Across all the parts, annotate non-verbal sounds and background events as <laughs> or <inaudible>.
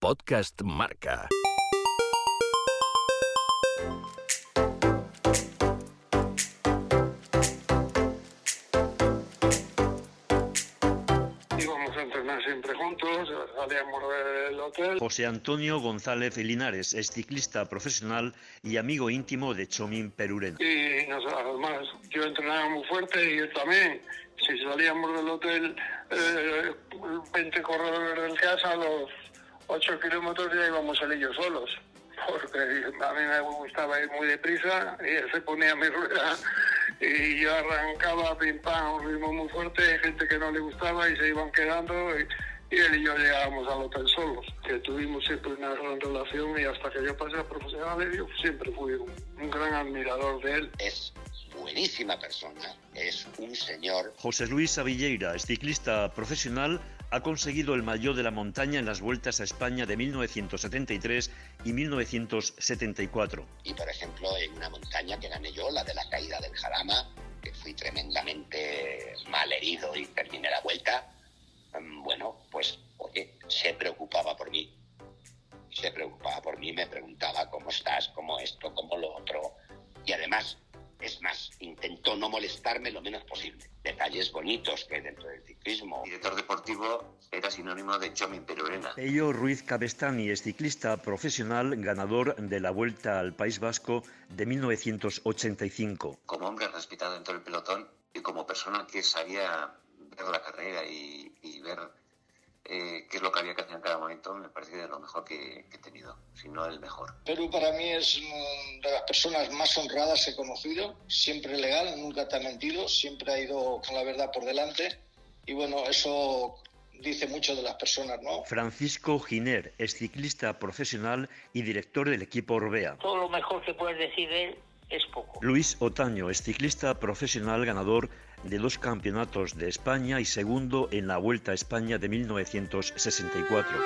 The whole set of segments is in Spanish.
Podcast Marca. Íbamos a entrenar siempre juntos, salíamos del hotel. José Antonio González Linares es ciclista profesional y amigo íntimo de Chomín Perurena. Y nos, además, yo entrenaba muy fuerte y él también. Si salíamos del hotel, eh, 20 corredores del casa, los 8 kilómetros ya íbamos él y yo solos. Porque a mí me gustaba ir muy deprisa y él se ponía a mi <laughs> rueda y yo arrancaba pim pam, un ritmo muy fuerte, hay gente que no le gustaba y se iban quedando y, y él y yo llegábamos al hotel solos, que tuvimos siempre una gran relación y hasta que yo pasé a profesional yo siempre fui un, un gran admirador de él. es buenísima persona, es un señor. José Luis Avilleira es ciclista profesional, ha conseguido el maillot de la montaña en las vueltas a España de 1973 y 1974. Y por ejemplo, en una montaña que gané yo, la de la caída del Jarama, que fui tremendamente mal herido y terminé la vuelta, mm, bueno, pues oye, se preocupaba por mí. Se preocupaba por mí, me preguntaba cómo estás, cómo esto, cómo lo otro. Y además, es más, intentó no molestarme lo menos posible. Detalles bonitos que hay dentro del ciclismo. director deportivo era sinónimo de Chomin Perurena. Ello Ruiz Cabestani es ciclista profesional, ganador de la Vuelta al País Vasco de 1985. Como hombre respetado dentro del pelotón y como persona que sabía ver la carrera y, y ver eh, qué es lo que había que hacer en cada momento, me parece de lo mejor que, que he tenido, si no el mejor. Perú para mí es de las personas más honradas que he conocido, siempre legal, nunca te ha mentido, siempre ha ido con la verdad por delante y bueno, eso dice mucho de las personas, ¿no? Francisco Giner es ciclista profesional y director del equipo Orbea. todo lo mejor que puedes decir de él es poco. Luis Otaño es ciclista profesional ganador de dos campeonatos de España y segundo en la Vuelta a España de 1964.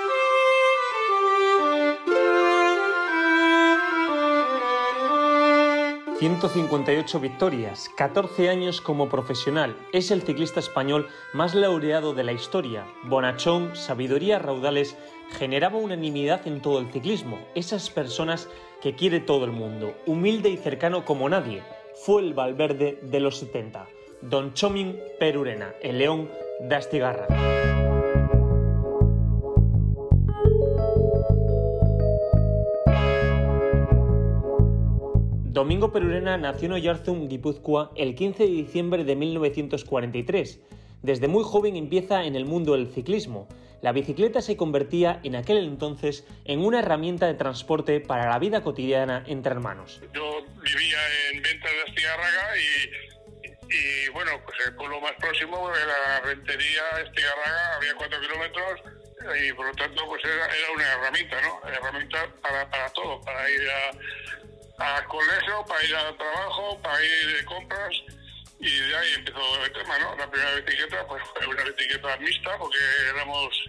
158 victorias, 14 años como profesional. Es el ciclista español más laureado de la historia. Bonachón, sabiduría raudales, generaba unanimidad en todo el ciclismo. Esas personas que quiere todo el mundo, humilde y cercano como nadie. Fue el Valverde de los 70. Don Chomin Perurena, el león de Astigarra. Domingo Perurena nació en Oyarzum, Guipúzcoa, el 15 de diciembre de 1943. Desde muy joven empieza en el mundo del ciclismo. La bicicleta se convertía en aquel entonces en una herramienta de transporte para la vida cotidiana entre hermanos. Yo vivía en Ventas de Estigarraga y, y, bueno, pues el pueblo más próximo era rentería Estigarraga, había cuatro kilómetros y por lo tanto pues era, era una herramienta, ¿no? Herramienta para, para todo, para ir a, al colegio, para ir al trabajo, para ir de compras y de ahí empezó el tema, ¿no? La primera bicicleta pues fue una bicicleta mixta porque éramos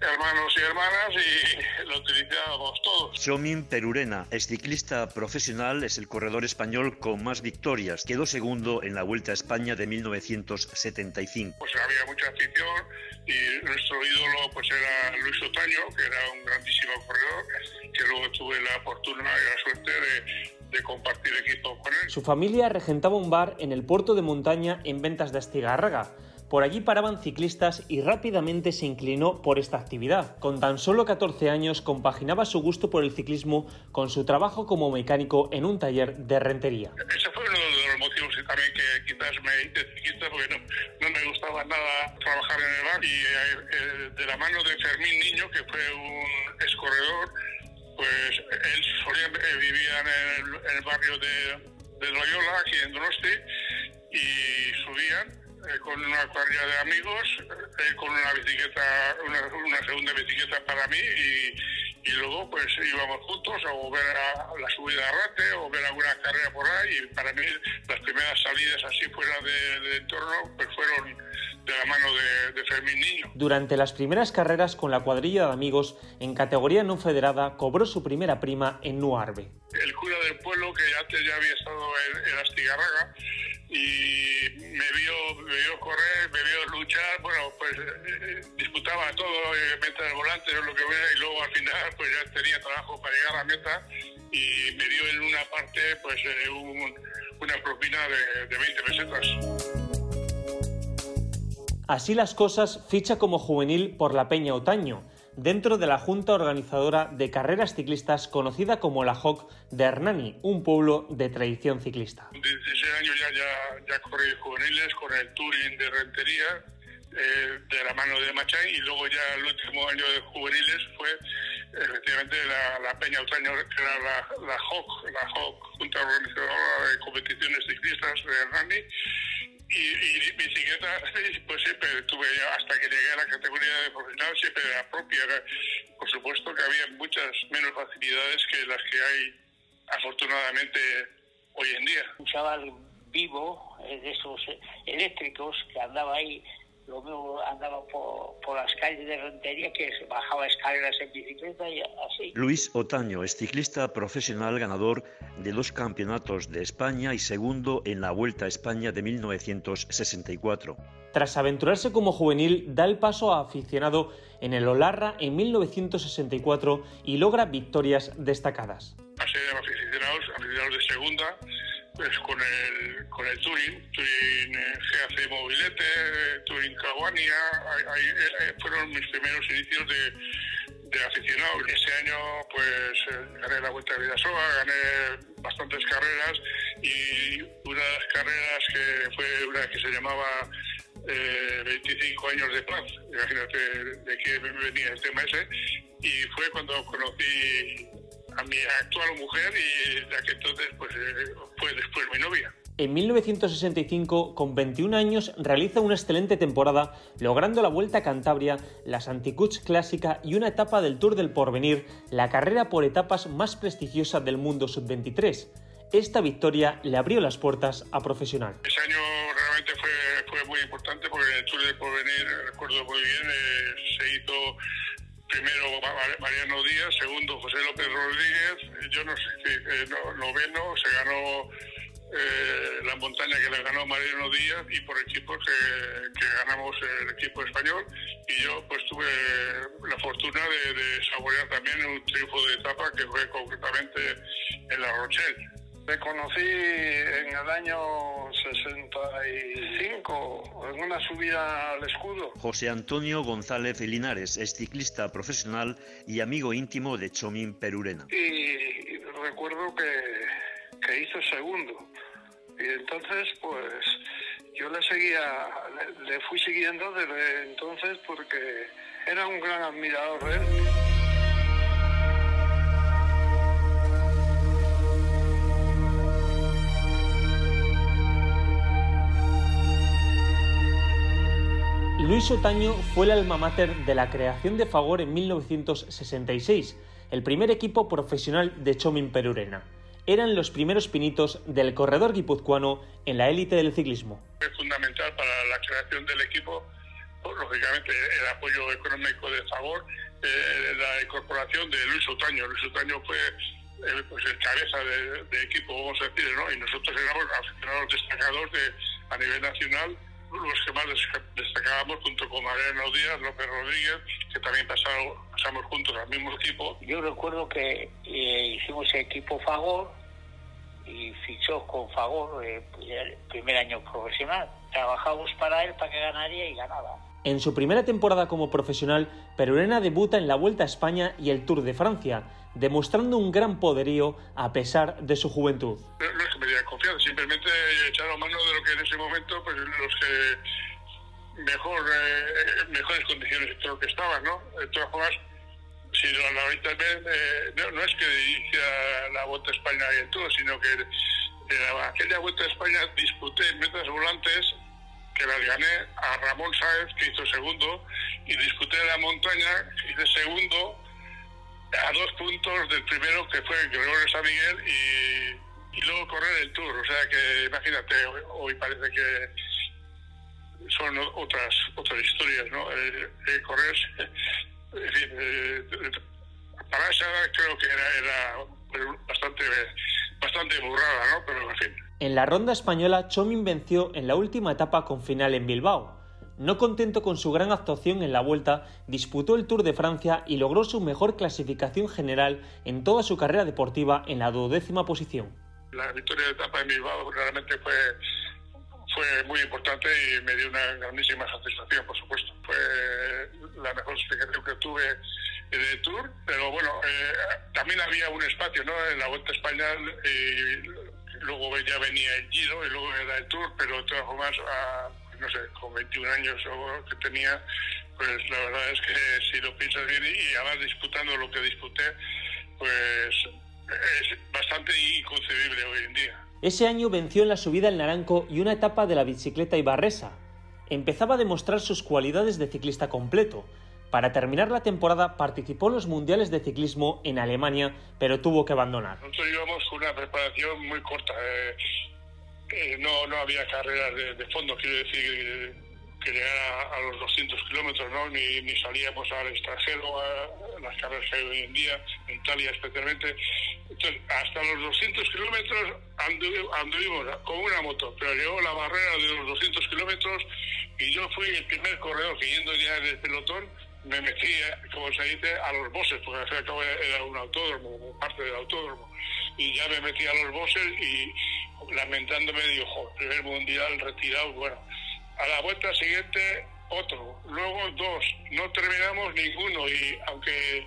hermanos y hermanas y <laughs> lo utilizábamos todos. Chomin Perurena es ciclista profesional, es el corredor español con más victorias. Quedó segundo en la Vuelta a España de 1975. Pues había mucha afición y nuestro ídolo pues era Luis Otaño, que era un grandísimo corredor, que luego tuve la fortuna y la suerte de, de compartir equipo con él. Su familia regentaba un bar en el puerto de montaña en Ventas de Astigarraga. Por allí paraban ciclistas y rápidamente se inclinó por esta actividad. Con tan solo 14 años compaginaba su gusto por el ciclismo con su trabajo como mecánico en un taller de rentería. Ese fue uno de los motivos que también que quizás me hice ciclista porque no, no me gustaba nada trabajar en el bar y eh, eh, de la mano de Fermín Niño, que fue un escorredor, pues él solía, eh, vivía en el, en el barrio de, de Loyola, aquí en Donosti, y subían eh, con una cuadrilla de amigos, eh, con una bicicleta, una, una segunda bicicleta para mí y, y luego pues íbamos juntos o ver a la subida a Rate o ver alguna carrera por ahí y para mí las primeras salidas así fuera de- del entorno pues fueron de la mano de, de Fermín Niño. Durante las primeras carreras con la cuadrilla de amigos en categoría no federada cobró su primera prima en Nuarbe. El cura del pueblo que antes ya había estado en, en Astigarraga y me vio, me vio correr, me vio luchar, bueno, pues eh, disputaba todo, eh, meta del volante lo que fuera, y luego al final pues ya tenía trabajo para llegar a la meta y me dio en una parte pues eh, una propina de, de 20 pesetas. Así las cosas, ficha como juvenil por la Peña Otaño, dentro de la Junta Organizadora de Carreras Ciclistas conocida como la JOC de Hernani, un pueblo de tradición ciclista. Desde ese año ya, ya, ya corrí juveniles con el Touring de Rentería, eh, de la mano de Machay, y luego ya el último año de juveniles fue efectivamente la, Peña Otaño, que era la, la JOC, la JOC, Junta Organizadora de Competiciones Ciclistas de Hernani, y, y, bicicleta, pues siempre tuve hasta que llegué a la categoría de profesional, siempre la propia. Por supuesto que había muchas menos facilidades que las que hay afortunadamente hoy en día. Un chaval vivo, eh, de esos eléctricos, que andaba ahí lo mismo andaba por, las calles de Rentería, que bajaba escaleras en bicicleta y así. Luis Otaño es ciclista profesional ganador de dos campeonatos de España y segundo en la Vuelta a España de 1964. Tras aventurarse como juvenil, da el paso a aficionado en el Olarra en 1964 y logra victorias destacadas. Pasé aficionados, aficionados de segunda, pues con el, con el Turing, Turing eh, GAC Mobilete, Turing Caguania, eh, eh, fueron mis primeros inicios de, de aficionado. Ese año pues gané la Vuelta de Vidasoa, gané bastantes carreras y una de las carreras que fue una que se llamaba 25 años de paz, imagínate de qué venía el tema ese, y fue cuando conocí a mi actual mujer y ya que entonces pues, eh, fue después mi novia. En 1965, con 21 años, realiza una excelente temporada, logrando la Vuelta a Cantabria, la Santicuts Clásica y una etapa del Tour del Porvenir, la carrera por etapas más prestigiosa del mundo sub-23. Esta victoria le abrió las puertas a profesional. Ese año realmente fue, fue muy importante porque el Tour del Porvenir, recuerdo muy bien, eh, se hizo primero Mariano Díaz, segundo José López Rodríguez, yo no sé eh, noveno se ganó eh, la montaña que le ganó Mariano Díaz y por equipos que, ganamos el equipo español y yo pues tuve la fortuna de, saborear también un triunfo de etapa que fue concretamente en La Rochelle. Me conocí en el año 65, en una subida al escudo. José Antonio González Linares es ciclista profesional y amigo íntimo de Chomín Perurena. Y recuerdo que, que hizo segundo. Y entonces, pues yo le seguía, le fui siguiendo desde entonces porque era un gran admirador de él. Luis Otaño fue el alma mater de la creación de Fagor en 1966, el primer equipo profesional de Chomin Perurena. Eran los primeros pinitos del corredor guipuzcoano en la élite del ciclismo. Es fundamental para la creación del equipo, pues, lógicamente, el apoyo económico de Fagor, eh, la incorporación de Luis Otaño. Luis Otaño fue el, pues, el cabeza de, equipo, vamos a decir, ¿no? y nosotros éramos aficionados destacados de, a nivel nacional los que más destacábamos junto con Mariano Díaz, López Rodríguez, que también pasamos juntos al mismo equipo. Yo recuerdo que eh, hicimos el equipo Fagor y fichó con Fagor eh, el primer año profesional. Trabajamos para él para que ganaría y ganaba. En su primera temporada como profesional, Perurena debuta en la Vuelta a España y el Tour de Francia, demostrando un gran poderío a pesar de su juventud. No, es que me digan confianza, simplemente echaron mano de lo que en ese momento, pues los que mejor, eh, mejores condiciones todo lo que estaban, ¿no? De todas formas, si lo analizas bien, eh, no, es que inicia la Vuelta a España y el Tour, sino que en aquella Vuelta a España disputé metas volantes que las gané a Ramón Sáez, que hizo segundo, y disputé la montaña, hice segundo, a dos puntos del primero que fue Gregorio San Miguel y, y luego correr el Tour. O sea que imagínate, hoy, parece que son otras otras historias, ¿no? Eh, eh, correr, <laughs> en fin, eh, para esa creo que era, era bastante bastante burrada, ¿no? Pero en fin. En la ronda española, Chomin venció en la última etapa con final en Bilbao. No contento con su gran actuación en la vuelta, disputó el Tour de Francia y logró su mejor clasificación general en toda su carrera deportiva en la duodécima posición. La victoria de etapa en Bilbao realmente fue, fue muy importante y me dio una grandísima satisfacción, por supuesto. Fue la mejor explicación que tuve el Tour, pero bueno, eh, también había un espacio ¿no? en la Vuelta a España y luego ya venía el Giro y luego era el Tour, pero de todas formas, no sé, con 21 años o que tenía, pues la verdad es que si lo piensas bien y además disputando lo que disputé, pues es bastante inconcebible hoy en día. Ese año venció en la subida el Naranco y una etapa de la bicicleta Ibarresa. Empezaba a demostrar sus cualidades de ciclista completo. Para terminar la temporada participó en los Mundiales de Ciclismo en Alemania, pero tuvo que abandonar. Nosotros íbamos con una preparación muy corta. Eh, eh, no, no había carreras de, de fondo, quiero decir, que llegara a, los 200 kilómetros, ¿no? Ni, ni, salíamos al extranjero, a, las carreras que hay hoy en día, en Italia especialmente. Entonces, hasta los 200 kilómetros anduvimos con una moto, pero llegó la barrera de los 200 kilómetros y yo fui el primer corredor que yendo ya en el pelotón me metí, como se dice, a los bosses, porque al fin y al cabo era un autódromo, parte del autódromo. Y ya me metí a los bosses y lamentándome joder, primer mundial retirado, bueno. A la vuelta siguiente, otro. Luego dos. No terminamos ninguno y aunque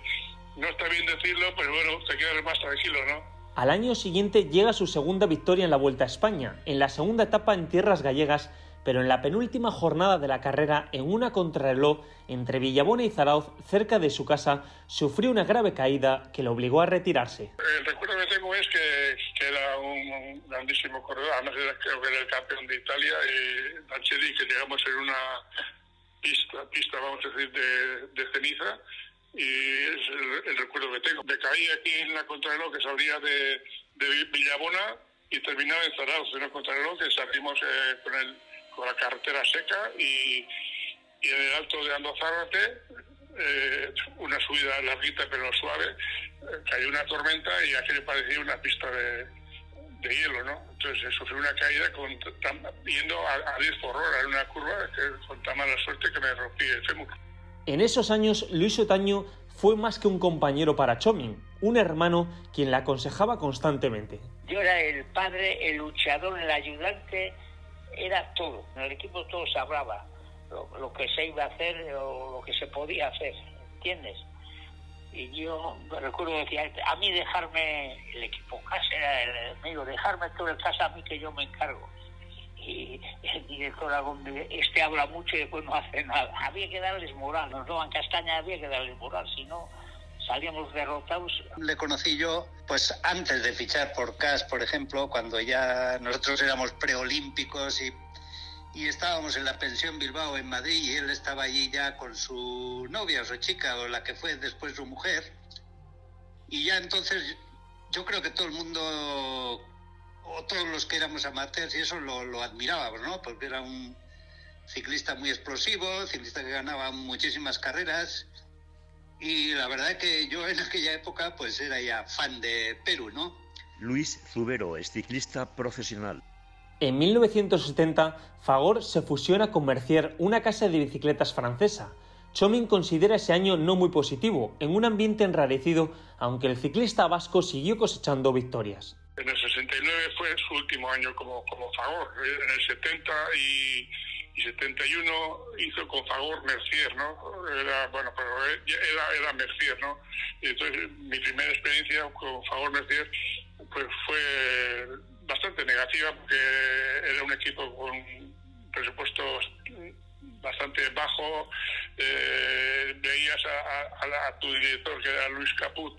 no está bien decirlo, pero bueno, te quedas más tranquilo, ¿no? Al año siguiente llega su segunda victoria en la Vuelta a España, en la segunda etapa en tierras gallegas pero en la penúltima jornada de la carrera, en una contrarreloj entre Villabona y Zarauz, cerca de su casa, sufrió una grave caída que lo obligó a retirarse. El recuerdo que tengo es que, era un, grandísimo corredor, además era, creo que era el campeón de Italia, y Lancelli, que llegamos en una pista, pista vamos a decir, de, ceniza, y es el, recuerdo que tengo. Me caí aquí en la contrarreloj que salía de, Villabona y terminaba en Zarauz, en la contrarreloj que salimos eh, con el con la carretera seca y, en el alto de Andozárate, eh, una subida larguita pero suave, eh, cayó una tormenta y aquí le parecía una pista de, hielo, ¿no? Entonces eh, sufrí una caída con, yendo a, 10 por hora en una curva que, con tan mala suerte que me rompí el fémur. En esos años, Luis Otaño fue más que un compañero para Chomin, un hermano quien la aconsejaba constantemente. Yo era el padre, el luchador, el ayudante, era todo. En el equipo todo se hablaba, lo, que se iba a hacer o lo que se podía hacer, ¿entiendes? Y yo recuerdo decía, a mí dejarme el equipo casa, era digo, dejarme todo el casa a mí que yo me encargo. Y el director este habla mucho y después no hace nada. Había que darles moral, nos daban castaña, había que darles moral, si no salíamos derrotados. Le conocí yo, pues antes de fichar por CAS, por ejemplo, cuando ya nosotros éramos preolímpicos y, y estábamos en la pensión Bilbao en Madrid y él estaba allí ya con su novia o su chica o la que fue después su mujer. Y ya entonces yo creo que todo el mundo o todos los que éramos amateurs y eso lo, lo admirábamos, ¿no? Porque era un ciclista muy explosivo, ciclista que ganaba muchísimas carreras y la verdad que yo en aquella época pues era ya fan de Perú, ¿no? Luis Zubero es ciclista profesional. En 1970, Fagor se fusiona con Mercier, una casa de bicicletas francesa. Chomin considera ese año no muy positivo, en un ambiente enrarecido, aunque el ciclista vasco siguió cosechando victorias. En el 69 fue su último año como, como Fagor. En el 70 y y 71 hizo con Fagor Mercier, ¿no? Era, bueno, pero era, era Mercier, ¿no? Y entonces mi primera experiencia con Fagor Mercier pues fue bastante negativa porque era un equipo con presupuestos bastante bajo, eh, veías a, a, tu director que era Luis Caput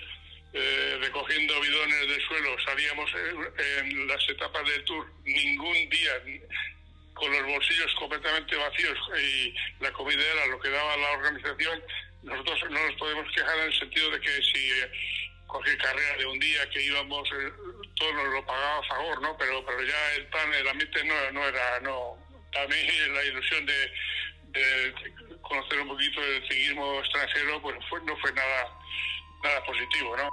eh, recogiendo bidones del suelo, salíamos en las etapas del tour, ningún día con los bolsillos completamente vacíos y la comida era lo que daba la organización, nosotros no nos podemos quejar en el sentido de que si eh, cualquier carrera de un día que íbamos, eh, todo nos lo pagaba a favor, ¿no? Pero, pero ya el plan, el ambiente no, no era, no. También la ilusión de, conocer un poquito del ciclismo extranjero, pues no fue nada, nada positivo, ¿no?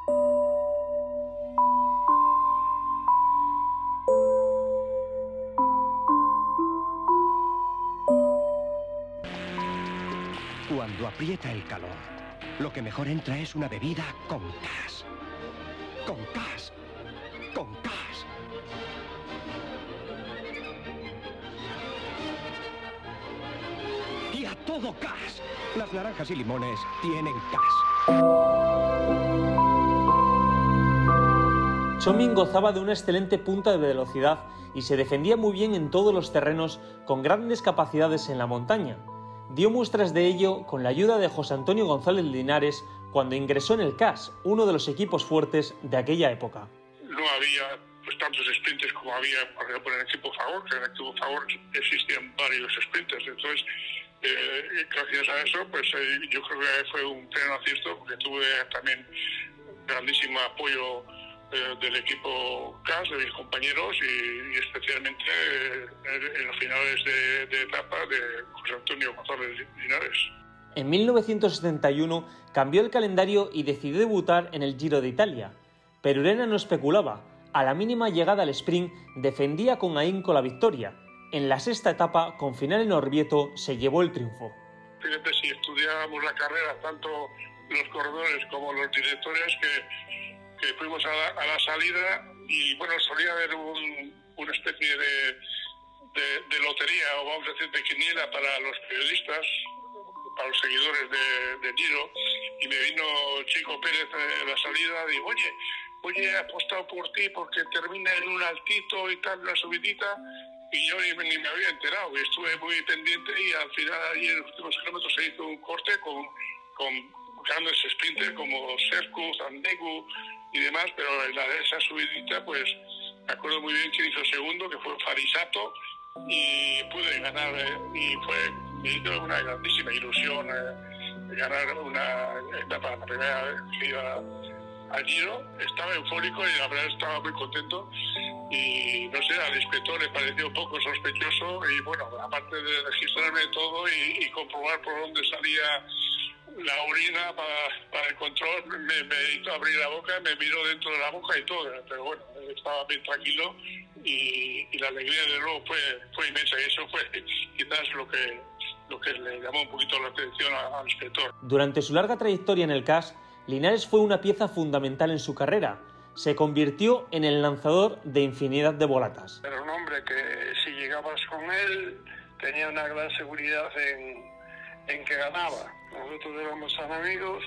Cuando aprieta el calor, lo que mejor entra es una bebida con gas. Con gas. Con gas. Y a todo gas. Las naranjas y limones tienen gas. Chomin gozaba de una excelente punta de velocidad y se defendía muy bien en todos los terrenos con grandes capacidades en la montaña. Dio muestras de ello con la ayuda de José Antonio González Linares cuando ingresó en el CAS, uno de los equipos fuertes de aquella época. No había pues, tantos sprinters como había, por en el equipo Favor, en el equipo Favor existían varios sprinters. Entonces, eh, gracias a eso, pues eh, yo creo que fue un pleno acierto, porque tuve también grandísimo apoyo eh, del equipo CAS, de mis compañeros y, especialmente eh, en los finales de, etapa de José Antonio González Linares. En 1971 cambió el calendario y decidió debutar en el Giro de Italia. Pero Urena no especulaba. A la mínima llegada al sprint defendía con ahínco la victoria. En la sexta etapa, con final en Orvieto, se llevó el triunfo. Fíjate, si estudiábamos la carrera, tanto los corredores como los directores, que fuimos a la, salida y bueno, solía haber una especie de, lotería o vamos a decir de quiniela para los periodistas, para los seguidores de, de Giro y me vino Chico Pérez en la salida digo, oye, oye, he apostado por ti porque termina en un altito y tal, una subidita y yo ni, me había enterado. Y estuve muy pendiente y al final allí en los últimos kilómetros se hizo un corte con, con grandes sprinters como Sercu, Zandegu, y demás, pero en la de esa subidita, pues me acuerdo muy bien que hizo segundo, que fue Farisato, y pude ganar, eh, y fue una grandísima ilusión eh, ganar una etapa, la primera vez que iba al Giro. Estaba eufórico y la verdad estaba muy contento. Y no sé, al inspector le pareció un poco sospechoso y bueno, aparte de registrarme todo y, y comprobar por dónde salía la orina para, el control, me, me, hizo abrir la boca, me miró dentro de la boca y todo, pero bueno, estaba bien tranquilo y, la alegría de luego fue, fue inmensa y eso fue <laughs> quizás lo que, lo que le llamó un poquito la atención al inspector. Durante su larga trayectoria en el CAS, Linares fue una pieza fundamental en su carrera. Se convirtió en el lanzador de infinidad de volatas. Era un hombre que si llegabas con él tenía una gran seguridad en, en que ganaba nosotros éramos tan amigos.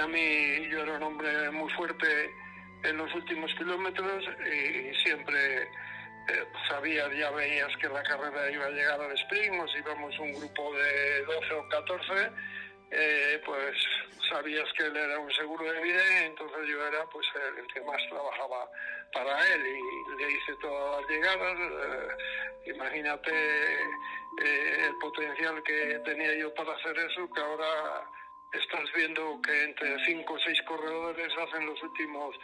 A mí yo era un hombre muy fuerte en los últimos kilómetros y siempre eh, ya veías que la carrera iba a llegar al sprint, si íbamos un grupo de 12 o 14, eh, pues sabías que él era un seguro de vida entonces yo era pues el, que más trabajaba para él y le hice todas las llegadas. Eh, imagínate eh, el potencial que tenía yo para hacer eso, que ahora estás viendo que entre 5 o 6 corredores hacen los últimos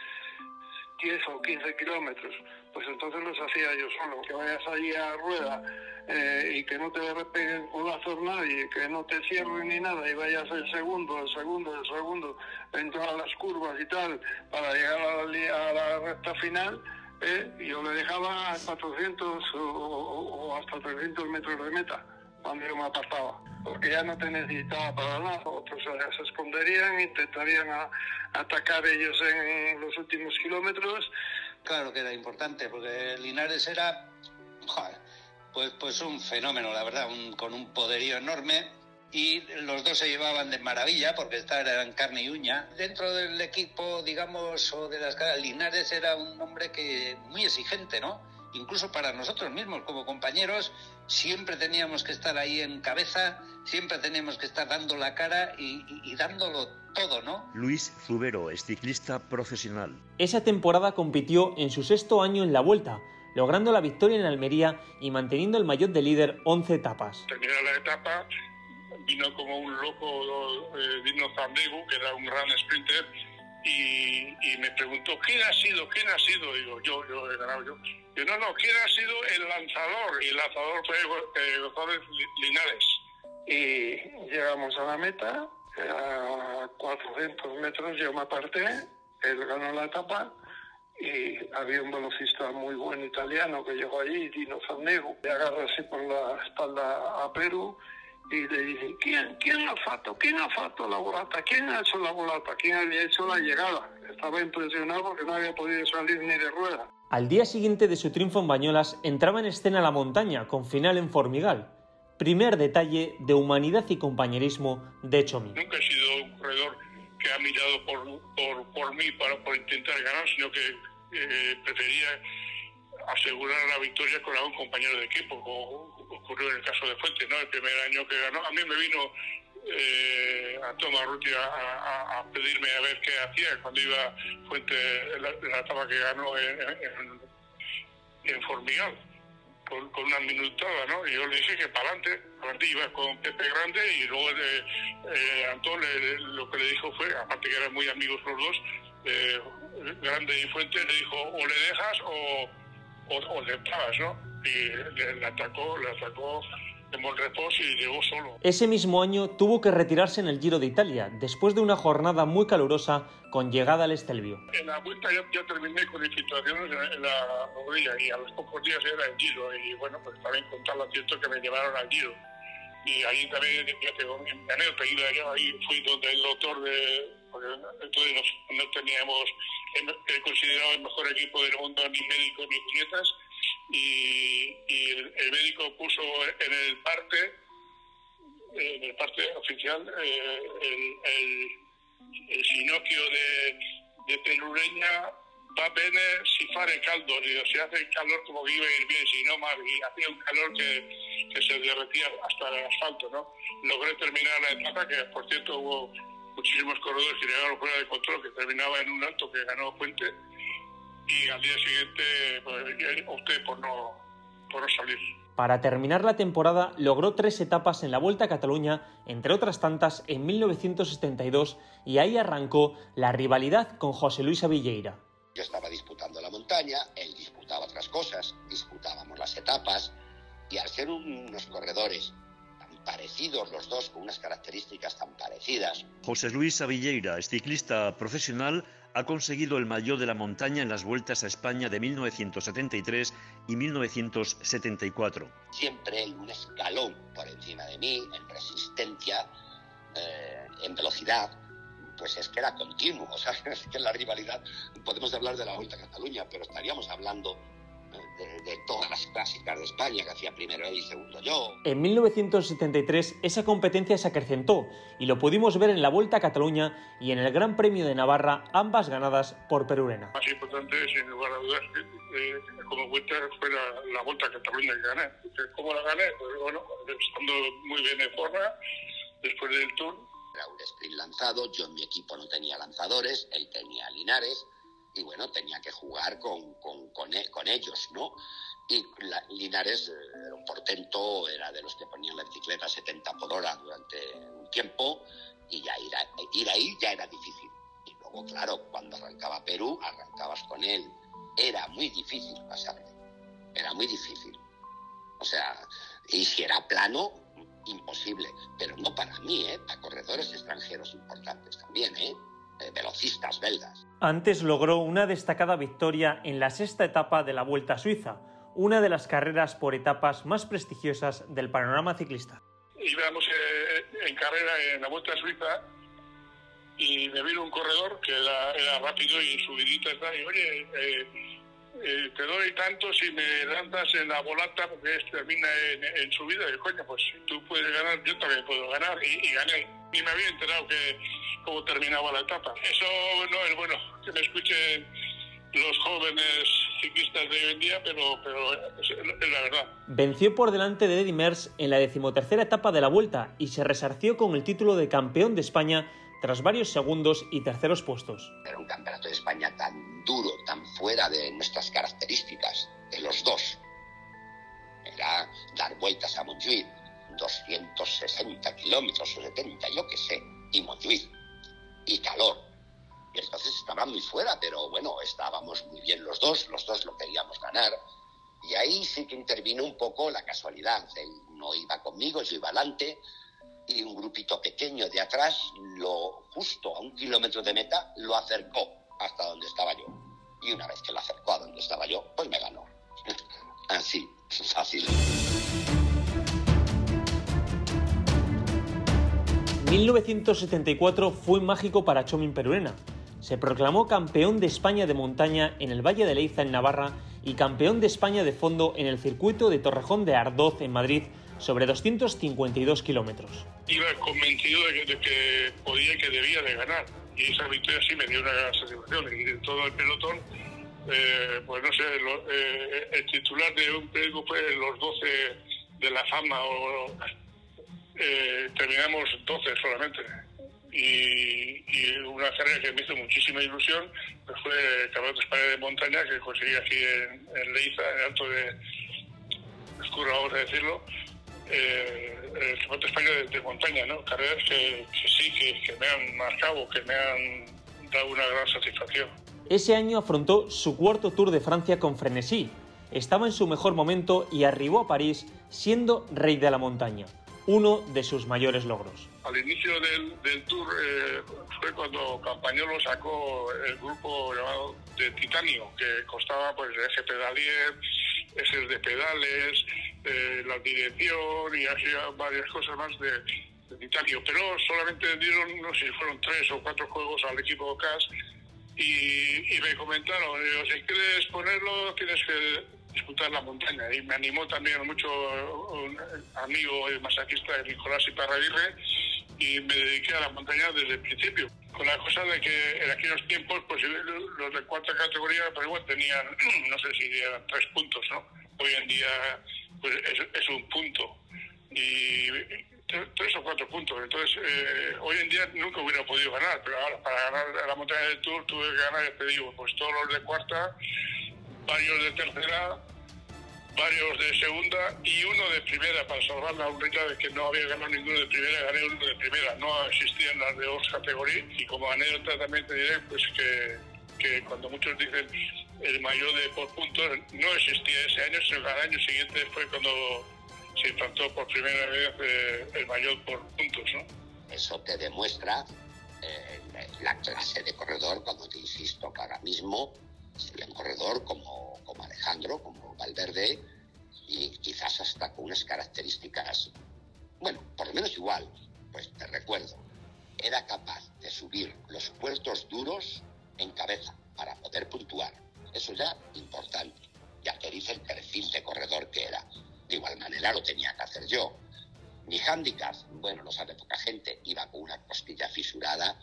10 o 15 kilómetros. Pues entonces los hacía yo solo. Que vayas allí a rueda eh, y que no te repeguen con nadie, que no te cierren ni nada y vayas el segundo, el segundo, el segundo en todas las curvas y tal para llegar a la, a recta final ¿eh? yo le dejaba 400 o, hasta 300 metros de meta cuando yo me apartaba, porque ya no te necesitaba para nada. Otros se esconderían, intentarían atacar ellos en los últimos kilómetros. Claro que era importante, porque Linares era pues, pues un fenómeno, la verdad, con un poderío enorme y los dos se llevaban de maravilla porque eran carne y uña. Dentro del equipo, digamos, o de las Linares era un hombre que muy exigente, ¿no? Incluso para nosotros mismos como compañeros siempre teníamos que estar ahí en cabeza, siempre teníamos que estar dando la cara y, y dándolo todo, ¿no? Luis Zubero es ciclista profesional. Esa temporada compitió en su sexto año en la Vuelta, logrando la victoria en Almería y manteniendo el maillot de líder 11 etapas. Terminó la etapa vino como un loco, eh, vino Zambegu, que era un gran sprinter, y, me preguntó, ¿quién ha sido? ¿Quién ha sido? Digo, yo, yo he ganado yo. No, no, ¿quién ha sido el lanzador? Y el lanzador fue eh, González Linares. Y llegamos a la meta, a 400 metros yo me aparté, él ganó la etapa, y había un velocista muy buen italiano que llegó allí, Dino Zandego, le agarra así por la espalda a Perú y le dicen, ¿quién, quién ha fatto? ¿Quién ha fatto la volata? ¿Quién ha hecho la volata? ¿Quién había hecho la llegada? Estaba impresionado porque no había podido salir ni de rueda. Al día siguiente de su triunfo en Bañolas, entraba en escena la montaña, con final en Formigal. Primer detalle de humanidad y compañerismo de Chomi. Nunca he sido un corredor que ha mirado por, por, por mí para por intentar ganar, sino que eh, prefería asegurar la victoria con algún compañero de equipo, como ocurrió en el caso de Fuentes, ¿no? El primer año que ganó, a mí me vino eh, a Ruti a, pedirme a ver qué hacía cuando iba Fuente en la, etapa que ganó en, Formigal. Con, una minutada, ¿no? Y yo le dije que para adelante, adelante iba con Pepe Grande y luego eh, eh lo que le dijo fue, aparte que eran muy amigos los dos, eh, Grande y Fuente le dijo o le dejas o, o, le pagas, ¿no? Y le, atacó, le atacó en Monrepos y llegó solo. Ese mismo año tuvo que retirarse en el Giro de Italia, después de una jornada muy calurosa con llegada al Estelvio. En la vuelta ya, terminé con infiltraciones en, la rodilla y a los pocos días era el Giro y bueno, pues también contar lo cierto que me llevaron al Giro. Y ahí también, ya tengo, pedido allá, ahí fui donde el doctor de... Porque entonces no, teníamos, he considerado el mejor equipo del mundo, ni médicos ni puñetas, y, el, médico puso en el parte, en el parte oficial, eh, el, el, sinoquio de, de Pelureña va bene si fare caldo, digo, si hace calor como que iba a ir bien, si no mal, y hacía un calor que, que se derretía hasta el asfalto, ¿no? Logré terminar la etapa, que por cierto hubo muchísimos corredores que llegaron fuera de control, que terminaba en un alto que ganó Puente, y al día siguiente pues, opté por no, por no salir. Para terminar la temporada logró tres etapas en la Vuelta a Cataluña, entre otras tantas en 1972, y ahí arrancó la rivalidad con José Luis Avilleira. Yo estaba disputando la montaña, él disputaba otras cosas, disputábamos las etapas, y al ser unos corredores parecidos los dos, con unas características tan parecidas. José Luis Avilleira es ciclista profesional ha conseguido el mayor de la montaña en las vueltas a España de 1973 y 1974. Siempre él un escalón por encima de mí, en resistencia, eh, en velocidad, pues es que era continuo. <laughs> O sea, es que la rivalidad, podemos hablar de la Vuelta a Cataluña, pero estaríamos hablando de, todas las clásicas de España, que hacía primero él y segundo yo. En 1973 esa competencia se acrecentó y lo pudimos ver en la Vuelta a Cataluña y en el Gran Premio de Navarra, ambas ganadas por Perurena. Más importante, sin lugar a dudas, eh, como vuelta fue la, Vuelta a Cataluña que gané. ¿Cómo la gané? Pues bueno, estando muy bien en forma, después del Tour. Era un sprint lanzado, yo en mi equipo no tenía lanzadores, él tenía Linares y bueno, tenía que jugar con, con, con, e, ellos, ¿no? Y Linares, eh, un portento, era de los que ponían la bicicleta 70 por hora durante un tiempo y ya ir, ir ahí ya era difícil. Y luego, claro, cuando arrancaba Perú, arrancabas con él. Era muy difícil pasarle, era muy difícil. O sea, y si era plano, imposible. Pero no para mí, ¿eh? Para corredores extranjeros importantes también, ¿eh? Velocistas belgas. Antes logró una destacada victoria en la sexta etapa de la Vuelta a Suiza, una de las carreras por etapas más prestigiosas del panorama ciclista. Íbamos eh, en carrera en la Vuelta a Suiza y me vino un corredor que era, rápido y subidita y oye, eh, eh, te doy tanto si me lanzas en la volata porque termina en, subida y coño, pues si tú puedes ganar, yo también puedo ganar y, y gané. Y me había enterado que cómo terminaba la etapa. Eso no es bueno que me escuchen los jóvenes ciclistas de hoy en día, pero, pero es, la verdad. Venció por delante de Eddy Merckx en la decimotercera etapa de la Vuelta y se resarció con el título de campeón de España tras varios segundos y terceros puestos. Era un campeonato de España tan duro, tan fuera de nuestras características, de los dos. Era dar vueltas a Montjuic, 260 kilómetros o 70, yo qué sé, y Montjuic y calor. Y entonces estaba muy fuera, pero bueno, estábamos muy bien los dos, los dos lo queríamos ganar. Y ahí sí que intervino un poco la casualidad. Él no iba conmigo, yo iba adelante, y un grupito pequeño de atrás, lo justo a un kilómetro de meta, lo acercó hasta donde estaba yo. Y una vez que lo acercó a donde estaba yo, pues me ganó. <laughs> Así, fácil. 1974 fue mágico para Chomin Perurena. Se proclamó campeón de España de montaña en el Valle de Leiza en Navarra y campeón de España de fondo en el circuito de Torrejón de Ardoz en Madrid sobre 252 kilómetros. Iba convencido de que, podía y que debía de ganar. Y esa victoria sí me dio una gran satisfacción. Y de todo el pelotón, eh, pues no sé, eh, el titular de un periódico fue los 12 de la fama o eh, terminamos 12 solamente. Y, una carrera que me hizo muchísima ilusión pues fue el Campeonato de España de Montaña que conseguí aquí en, Leiza, en Alto de Escuro, vamos a decirlo, eh, el Campeonato de España de, Montaña, ¿no? Carreras que, sí, que, que me han marcado, que me han dado una gran satisfacción. Ese año afrontó su cuarto Tour de Francia con frenesí. Estaba en su mejor momento y arribó a París siendo rey de la montaña uno de sus mayores logros. Al inicio del, tour eh, fue cuando Campañolo sacó el grupo llamado de Titanio, que costaba pues eje pedalier, ejes de pedales, eh, la dirección y hacía varias cosas más de, titanio. Pero solamente dieron, no sé si fueron tres o cuatro juegos al equipo CAS y, y me comentaron, si quieres ponerlo tienes que disputar la montaña. Y me animó también mucho un amigo y masajista, Nicolás Iparraguirre, y me dediqué a la montaña desde el principio. Con la cosa de que en aquellos tiempos, pues los de cuarta categoría, pues igual tenían, <clears throat> no sé si eran tres puntos, ¿no? Hoy en día, pues es, un punto. Y tres o cuatro puntos. Entonces, eh, hoy en día nunca hubiera podido ganar, pero ahora para ganar la montaña del Tour tuve que ganar, te digo, pues todos los de cuarta varios de tercera, varios de segunda y uno de primera para salvar la única de que no había ganado ninguno de primera, gané uno de primera. No existían las de dos categorías y como anécdota también te diré pues que, que cuando muchos dicen el mayor de por puntos, no existía ese año, sino que al año siguiente fue cuando se implantó por primera vez eh, el mayor por puntos. ¿no? Eso te demuestra eh, la clase de corredor, cuando te insisto que ahora mismo un corredor como, como Alejandro, como Valverde, y quizás hasta con unas características, bueno, por lo menos igual, pues te recuerdo, era capaz de subir los puertos duros en cabeza para poder puntuar. Eso ya importante, ya que dice el perfil de corredor que era. De igual manera lo tenía que hacer yo. Mi handicap, bueno, lo sabe poca gente, iba con una costilla fisurada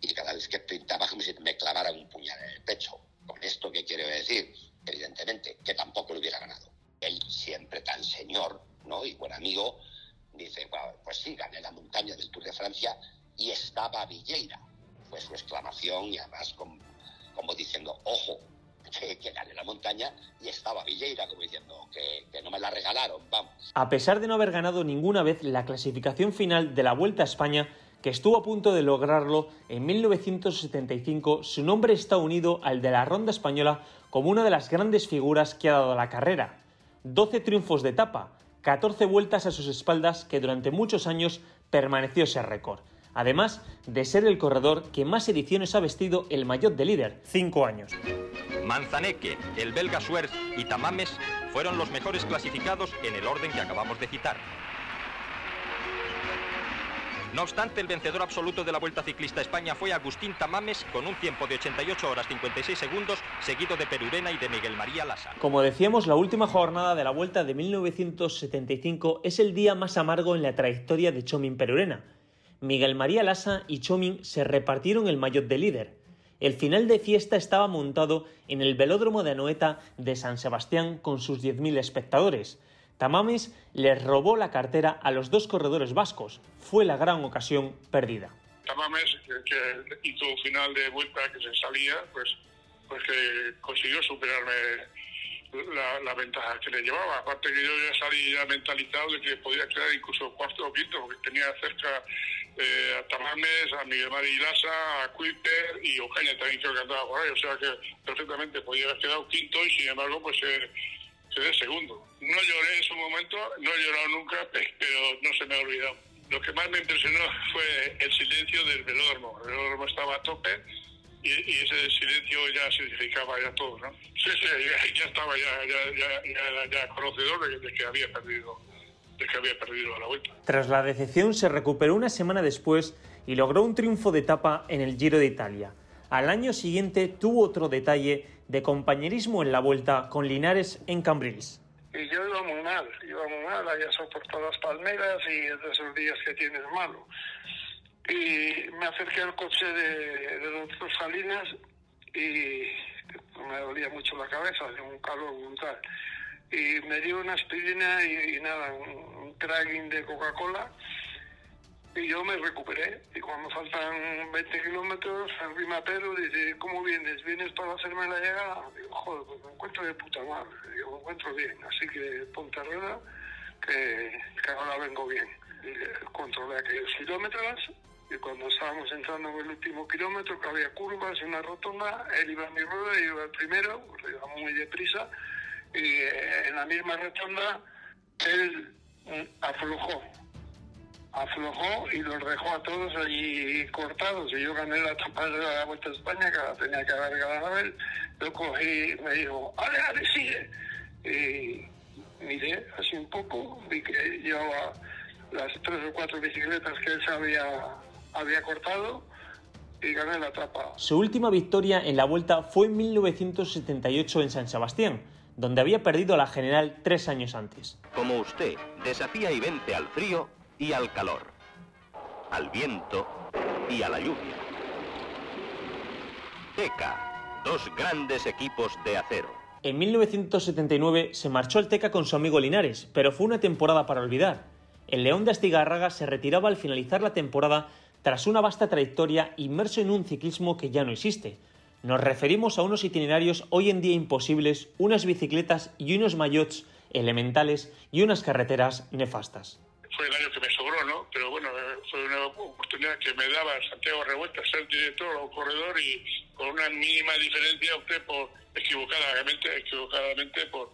y cada vez que pintaba me clavara un puñal en el pecho. Con esto, ¿qué quiero decir? Evidentemente, que tampoco lo hubiera ganado. Él, siempre tan señor ¿no? y buen amigo, dice, pues sí, gané la montaña del Tour de Francia y estaba Villeira. Fue su exclamación y además como, diciendo, ojo, que, que, gané la montaña y estaba Villeira, como diciendo que, que, no me la regalaron, vamos. A pesar de no haber ganado ninguna vez la clasificación final de la Vuelta a España, que estuvo a punto de lograrlo en 1975, su nombre está unido al de la ronda española como una de las grandes figuras que ha dado la carrera. 12 triunfos de etapa, 14 vueltas a sus espaldas que durante muchos años permaneció ese récord. Además de ser el corredor que más ediciones ha vestido el maillot de líder, 5 años. Manzaneque, el belga Suers y Tamames fueron los mejores clasificados en el orden que acabamos de citar. No obstante, el vencedor absoluto de la Vuelta Ciclista España fue Agustín Tamames con un tiempo de 88 horas 56 segundos, seguido de Perurena y de Miguel María Lasa. Como decíamos, la última jornada de la Vuelta de 1975 es el día más amargo en la trayectoria de Chomin Perurena. Miguel María Lasa y Chomin se repartieron el maillot de líder. El final de fiesta estaba montado en el velódromo de Anoeta de San Sebastián con sus 10.000 espectadores. Tamames les robó la cartera a los dos corredores vascos. Fue la gran ocasión perdida. Tamames, que, hizo un final de vuelta que se salía, pues, pues que consiguió superarme la, ventaja que le llevaba. Aparte que yo ya salí ya mentalizado de que podía quedar incluso cuarto o quinto, porque tenía cerca eh, a Tamames, a Miguel Mari Lasa, a Kuiper y Ocaña también creo que andaba por ahí. O sea que perfectamente podía haber quedado quinto y sin embargo pues eh, quedé segundo. No lloré en su momento, no he llorado nunca, pero no se me ha olvidado. Lo que más me impresionó fue el silencio del velódromo. El velódromo estaba a tope y, ese silencio ya significaba ya todo, ¿no? Sí, sí, ya, estaba ya, ya, ya, ya, conocedor de, que había perdido de que había perdido la vuelta. Tras la decepción se recuperó una semana después y logró un triunfo de etapa en el Giro de Italia. Al año siguiente tuvo otro detalle de compañerismo en la vuelta con Linares en Cambrils. Y yo iba muy mal, iba muy mal, había soportado las palmeras y es de esos días que tienes malo. Y me acerqué al coche de, de Doctor Salinas y me dolía mucho la cabeza, de un calor brutal. Y me dio una aspirina y, y nada, un, un de Coca-Cola y yo me recuperé. Y cuando faltan 20 kilómetros, arrima Pedro dice, ¿cómo vienes? ¿Vienes para hacerme la llegada? Digo, joder, pues me encuentro de puta madre. Digo, me encuentro bien. Así que ponte rueda, que, ahora vengo bien. Y le controlé aquellos kilómetros. Y cuando estábamos entrando en el último kilómetro, que había curvas y una rotonda, él iba a mi rueda, y iba primero, iba muy deprisa. Y eh, en la misma rotonda, él mm, aflojó aflojó y los dejó a todos allí cortados. Y yo gané la etapa de la Vuelta a España, que la tenía que haber ganado él. Yo cogí, me dijo, ale, ale, sigue. Y miré así un poco, vi que llevaba las tres o cuatro bicicletas que él se había, había cortado y gané la etapa. Su última victoria en la Vuelta fue en 1978 en San Sebastián, donde había perdido a la general tres años antes. Como usted desafía y vence al frío y al calor, al viento y a la lluvia. Teca, dos grandes equipos de acero. En 1979 se marchó al Teca con su amigo Linares, pero fue una temporada para olvidar. El León de Astigarraga se retiraba al finalizar la temporada tras una vasta trayectoria inmerso en un ciclismo que ya no existe. Nos referimos a unos itinerarios hoy en día imposibles, unas bicicletas y unos maillots elementales y unas carreteras nefastas fue el año que me sobró, ¿no? Pero bueno, fue una oportunidad que me daba Santiago Revuelta ser director o corredor y con una mínima diferencia opté por equivocadamente, equivocadamente por,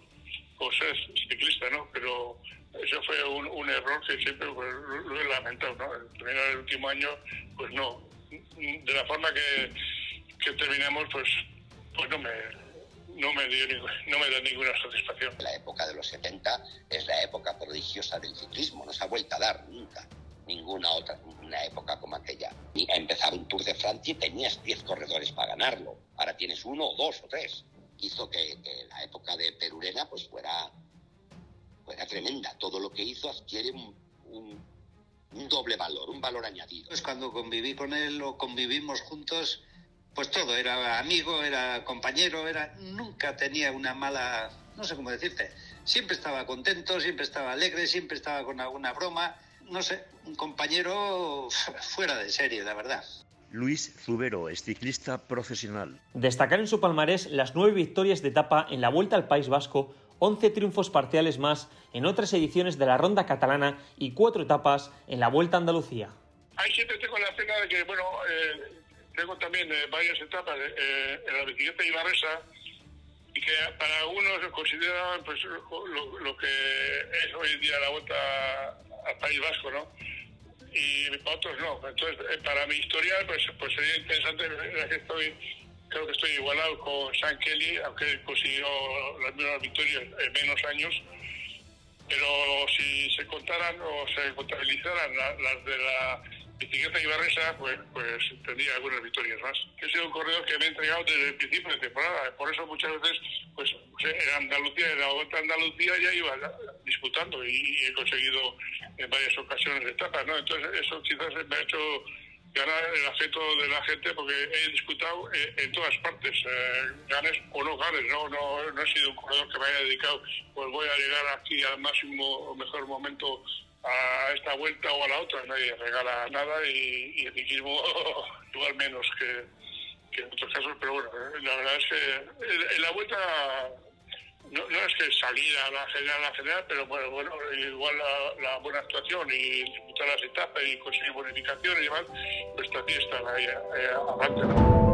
por ser ciclista, ¿no? Pero eso fue un, error que siempre lo he lamentado, ¿no? El primer el último año, pues no. De la forma que, que terminamos, pues, pues no me, no me, dio, no me da ninguna satisfacción. La época de los 70 es la época prodigiosa del ciclismo, no se ha vuelto a dar nunca ninguna otra una época como aquella. Y ha empezado un Tour de Francia y tenías 10 corredores para ganarlo. Ahora tienes uno o dos o tres. Hizo que, que la época de Perurena pues fuera, fuera tremenda. Todo lo que hizo adquiere un, un, un doble valor, un valor añadido. Pues cuando conviví con él o convivimos juntos, pues todo, era amigo, era compañero, era nunca tenía una mala, no sé cómo decirte, siempre estaba contento, siempre estaba alegre, siempre estaba con alguna broma, no sé, un compañero <laughs> fuera de serie, la verdad. Luis Zubero es ciclista profesional. Destacar en su palmarés las nueve victorias de etapa en la Vuelta al País Vasco, 11 triunfos parciales más en otras ediciones de la Ronda Catalana y cuatro etapas en la Vuelta a Andalucía. Ahí siempre tengo la pena de que, bueno, eh, tengo también eh, varias etapas eh, en la bicicleta ibarresa y que para algunos se consideran pues, lo, lo, que es hoy en día la vuelta al País Vasco, ¿no? Y para otros no. Entonces, eh, para mi historial, pues, pues sería interesante, que estoy, creo que estoy igualado con San Kelly, aunque consiguió las mismas victorias en menos años. Pero si se contaran o se contabilizaran las de la bicicleta ibarresa, pues, pues tendría algunas victorias más. He sido un corredor que me he entregado desde el principio de temporada, por eso muchas veces, pues en Andalucía, en la Vuelta a Andalucía ya iba disputando y, he conseguido en varias ocasiones etapas, ¿no? Entonces eso quizás me ha hecho ganar el afecto de la gente porque he disputado eh, en todas partes, eh, ganes o no ganes, ¿no? ¿no? No he sido un corredor que me haya dedicado, pues voy a llegar aquí al máximo o mejor momento a esta vuelta o a la otra, nadie regala nada y, y el ciclismo <laughs> igual menos que, en otros casos, pero bueno, la verdad es que en la vuelta no, no es que salir a la general, la general, pero bueno, bueno igual la, la buena actuación y disputar las etapas y conseguir bonificaciones y demás, pues también están ahí eh, adelante.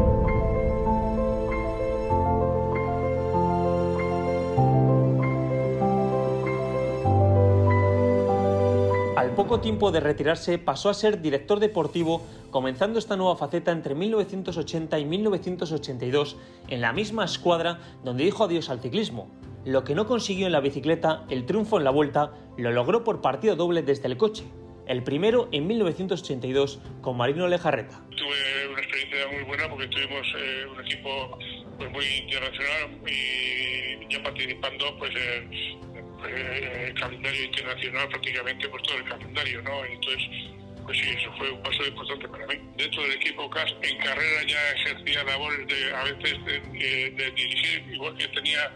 Al poco tiempo de retirarse pasó a ser director deportivo, comenzando esta nueva faceta entre 1980 y 1982 en la misma escuadra donde dijo adiós al ciclismo. lo que no consiguió en la bicicleta, el triunfo en la vuelta lo logró por partido doble desde el coche. El primero en 1982 con Marino Lejarreta. Tuve una experiencia muy buena porque tuvimos eh, un equipo pues, muy internacional y ya participando pues en el calendario internacional prácticamente por todo el calendario, ¿no? Entonces pues sí, eso fue un paso importante para mí. Dentro del equipo CAS, en carrera ya ejercía labores de, a veces de, dirigir, igual que tenía,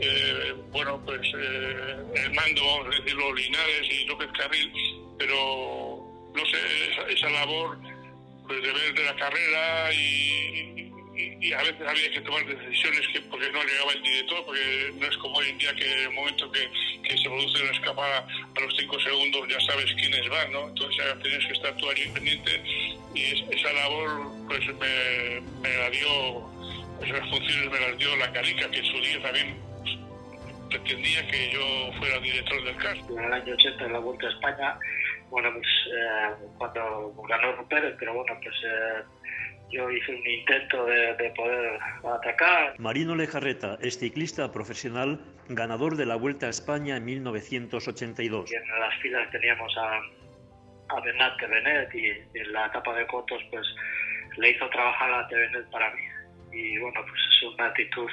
eh, bueno, pues eh, el mando, vamos a decirlo, Linares y López Carril, pero no sé, esa, labor pues, de ver de la carrera y, y, a veces había que tomar decisiones que porque no llegaba el director, porque no es como hoy en día que en el momento que, que se produce una escapada a los cinco segundos ya sabes quiénes van, ¿no? Entonces tienes que estar tú allí pendiente y esa labor pues me, me la dio, esas funciones me las dio la carica que en su día también pretendía que yo fuera director del CAS. En el año 80 en la Vuelta a España, bueno, pues eh, cuando ganó Pérez, pero bueno, pues... Eh, yo hice un intento de, poder atacar. Marino Lejarreta es ciclista profesional, ganador de la Vuelta a España en 1982. Y en las filas teníamos a, a Bernat Tevenet y, en la etapa de Cotos pues le hizo trabajar a Tevenet para mí. Y bueno, pues es una actitud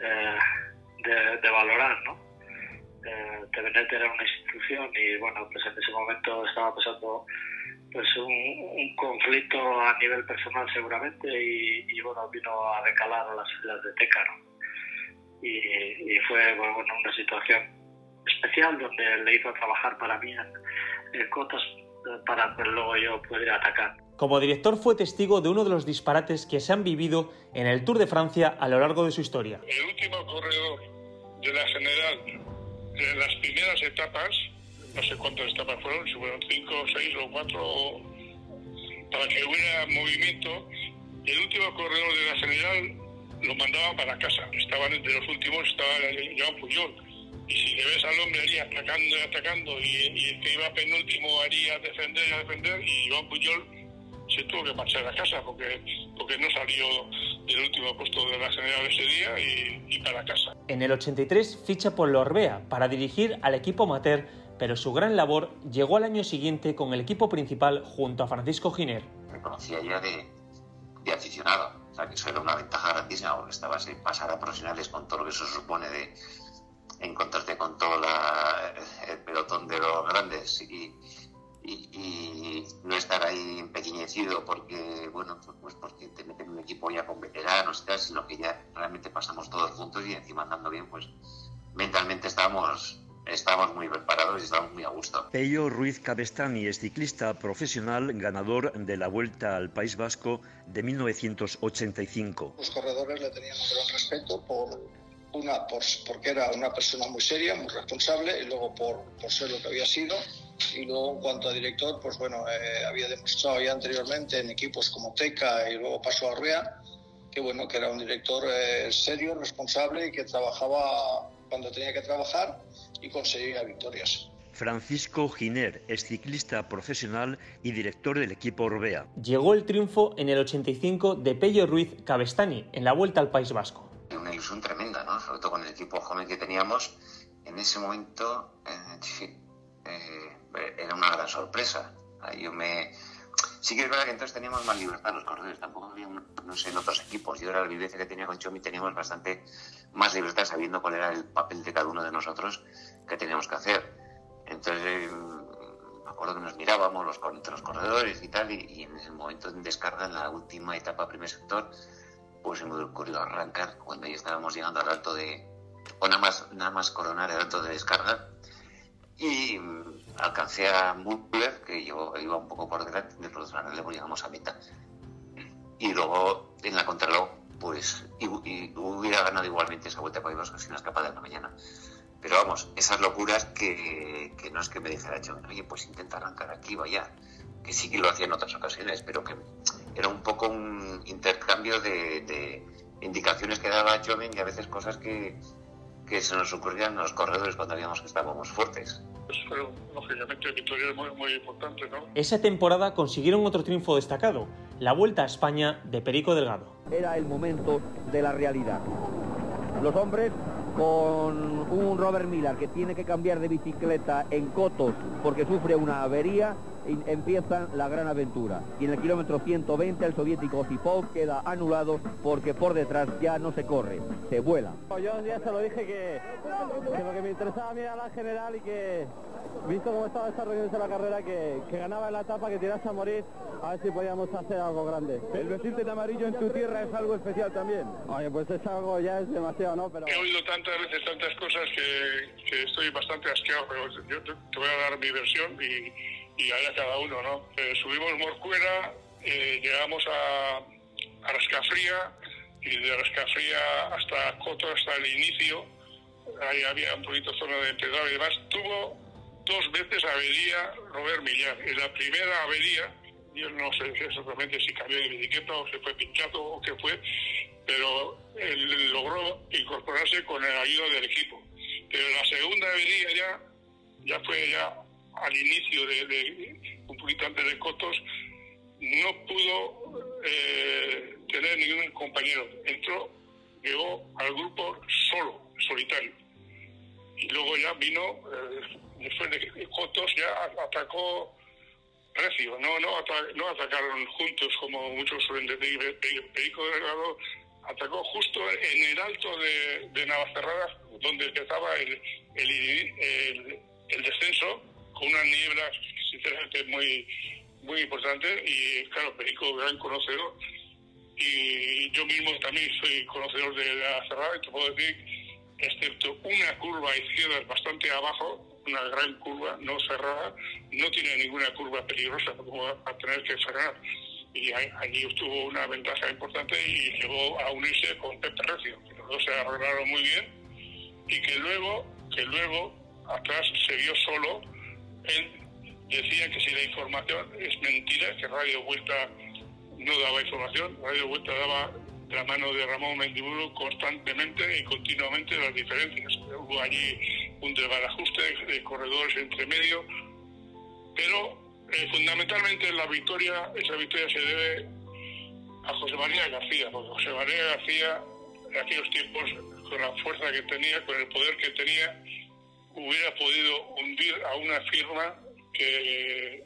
eh, de, valorar, ¿no? Eh, Tevenet era una institución y bueno, pues en ese momento estaba pasando pues un, conflicto a nivel personal seguramente y, bueno, vino a decalar a las filas de Técaro. Y, fue bueno, una situación especial donde le hizo trabajar para mí en, cotas eh, para que luego yo pudiera atacar. Como director fue testigo de uno de los disparates que se han vivido en el Tour de Francia a lo largo de su historia. El último corredor de la general, en las primeras etapas, no sé cuántas etapas fueron, si fueron cinco, seis o cuatro, para que hubiera movimiento. El último corredor de la general lo mandaban para casa. Estaban entre los últimos, estaba Joan Puyol. Y si le ves al hombre allí atacando y atacando, y, el que iba penúltimo haría defender y a defender, y Joan Puyol se tuvo que marchar a casa porque, porque no salió del último puesto de la general ese día y, y para casa. En el 83 ficha por Lorbea para dirigir al equipo amateur pero su gran labor llegó al año siguiente con el equipo principal junto a Francisco Giner. Me conocía ya de, de aficionado, o sea que eso era una ventaja grandísima porque estabas en pasar a profesionales con todo lo que eso supone de encontrarte con todo el pelotón de los grandes y, y, no estar ahí empequeñecido porque, bueno, pues porque te meten en un equipo ya con veteranos y tal, sino que ya realmente pasamos todos juntos y encima andando bien, pues mentalmente estábamos estamos muy preparados y estamos muy a gusto. Pello Ruiz Cabestani es ciclista profesional, ganador de la Vuelta al País Vasco de 1985. Los corredores le tenían un gran respeto por una por, porque era una persona muy seria, muy responsable y luego por, por ser lo que había sido y luego en cuanto a director, pues bueno, eh, había demostrado ya anteriormente en equipos como Teca y luego pasó a Rea que bueno, que era un director eh, serio, responsable y que trabajaba cuando tenía que trabajar y conseguía victorias. Francisco Giner es ciclista profesional y director del equipo Orbea. Llegó el triunfo en el 85 de Pello Ruiz Cabestani en la Vuelta al País Vasco. Una ilusión tremenda, ¿no? sobre todo con el equipo joven que teníamos. En ese momento eh, eh, era una gran sorpresa. Yo me, Sí que es verdad que entonces teníamos más libertad los corredores, tampoco había, no sé, en otros equipos. Yo era la vivencia que tenía con Chomi, teníamos bastante más libertad sabiendo cuál era el papel de cada uno de nosotros que teníamos que hacer. Entonces, mm, me acuerdo que nos mirábamos los, los corredores y tal, y, en ese momento de descarga, en la última etapa, primer sector, pues se me ocurrió arrancar cuando ya estábamos llegando al alto de, o nada más, nada más coronar el alto de descarga, y alcancé a Muller, que yo iba un poco por delante, de pues llegamos a mitad. Y luego en la contrarreloj, pues hubiera ganado igualmente esa vuelta para Vasco sin escapada de la mañana. Pero vamos, esas locuras que, no es que me dijera, oye, pues intenta arrancar aquí, vaya, que sí que lo hacía en otras ocasiones, pero que era un poco un intercambio de, indicaciones que daba Joven y a veces cosas que, que se nos ocurrían en los corredores cuando habíamos que estábamos fuertes. Pues lógicamente, victorias muy, muy importantes, ¿no? Esa temporada consiguieron otro triunfo destacado, la Vuelta a España de Perico Delgado. Era el momento de la realidad. Los hombres con un Robert Miller que tiene que cambiar de bicicleta en Cotos porque sufre una avería, empieza la gran aventura. Y en el kilómetro 120 el soviético Sipov queda anulado porque por detrás ya no se corre, se vuela. Yo ya se lo dije que, que lo que me interesaba a mí era la general y que visto cómo estaba desarrollándose la carrera, que, que ganaba en la etapa, que tirase a morir, a ver si podíamos hacer algo grande. El vestirte de amarillo en tu tierra es algo especial también. Oye, pues es algo ya es demasiado, ¿no? Pero... He oído tantas veces tantas cosas que, que estoy bastante asqueado, pero yo te, voy a dar mi versión y, y allá cada uno, ¿no? Eh, subimos Morcuera, eh, llegamos a, a Rascafría y de Rascafría hasta Coto, hasta el inicio, ahí había un poquito zona de empedrado y demás, tuvo dos veces avería Robert Millar. En la primera avería, yo no sé exactamente si cambió de etiqueta o se fue pinchado o qué fue, pero él logró incorporarse con la ayuda del equipo. Pero la segunda avería ya, ya fue ya al inicio de, un poquito de Cotos, no pudo eh, tener ningún compañero. Entró, llegó al grupo solo, solitario. Y luego ya vino eh, después de Jotos ya atacó recio, no, no, no atacaron juntos como muchos suelen decir, Perico Delgado atacó justo en el alto de, de Navacerrada, donde empezaba el, descenso, con una niebla sinceramente muy, muy importante, y claro, Perico, gran conocedor, y yo mismo también soy conocedor de Navacerrada, y te puedo decir, excepto una curva izquierda bastante abajo, una gran curva, no cerrada, no tiene ninguna curva peligrosa como a tener que frenar. Y allí obtuvo una ventaja importante y llegó a unirse con Pepe Recio, que los dos se arreglaron muy bien y que luego, que luego atrás se vio solo. Él decía que si la información es mentira, que Radio Vuelta no daba información, Radio Vuelta daba de la mano de Ramón Mendiburu constantemente y continuamente las diferencias. Hubo allí un desbarajuste de corredores entre medio, pero eh, fundamentalmente la victoria, esa victoria se debe a José María García, porque José María García en aquellos tiempos, con la fuerza que tenía, con el poder que tenía, hubiera podido hundir a una firma que